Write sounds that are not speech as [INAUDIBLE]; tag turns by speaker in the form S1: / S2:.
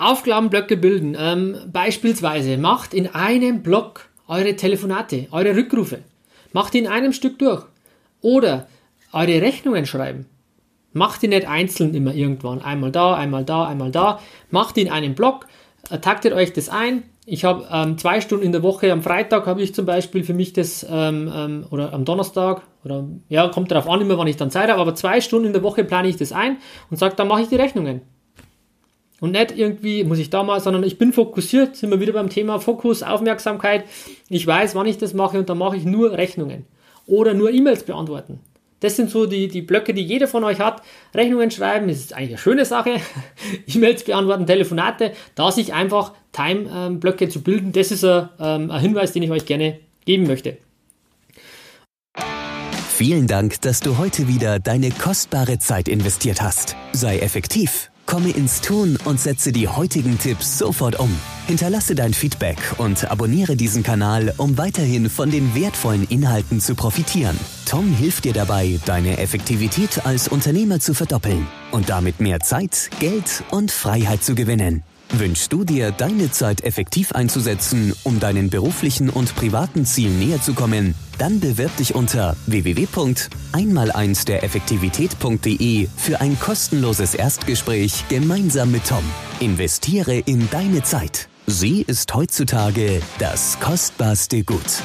S1: Aufgabenblöcke bilden. Ähm, beispielsweise macht in einem Block eure Telefonate, eure Rückrufe. Macht in einem Stück durch. Oder eure Rechnungen schreiben. Macht die nicht einzeln immer irgendwann. Einmal da, einmal da, einmal da. Macht die in einem Block. Äh, taktet euch das ein. Ich habe ähm, zwei Stunden in der Woche, am Freitag habe ich zum Beispiel für mich das, ähm, ähm, oder am Donnerstag, oder ja, kommt darauf an, immer wann ich dann Zeit habe, aber zwei Stunden in der Woche plane ich das ein und sage, dann mache ich die Rechnungen. Und nicht irgendwie, muss ich da mal, sondern ich bin fokussiert, sind wir wieder beim Thema Fokus, Aufmerksamkeit. Ich weiß, wann ich das mache und dann mache ich nur Rechnungen. Oder nur E-Mails beantworten. Das sind so die, die Blöcke, die jeder von euch hat. Rechnungen schreiben ist eigentlich eine schöne Sache. [LAUGHS] E-Mails beantworten, Telefonate, da sich einfach Time-Blöcke zu bilden, das ist ein, ähm, ein Hinweis, den ich euch gerne geben möchte.
S2: Vielen Dank, dass du heute wieder deine kostbare Zeit investiert hast. Sei effektiv Komme ins Tun und setze die heutigen Tipps sofort um. Hinterlasse dein Feedback und abonniere diesen Kanal, um weiterhin von den wertvollen Inhalten zu profitieren. Tom hilft dir dabei, deine Effektivität als Unternehmer zu verdoppeln und damit mehr Zeit, Geld und Freiheit zu gewinnen. Wünschst du dir, deine Zeit effektiv einzusetzen, um deinen beruflichen und privaten Zielen näher zu kommen? Dann bewirb dich unter www.einmal1 der Effektivität.de für ein kostenloses Erstgespräch gemeinsam mit Tom. Investiere in deine Zeit. Sie ist heutzutage das kostbarste Gut.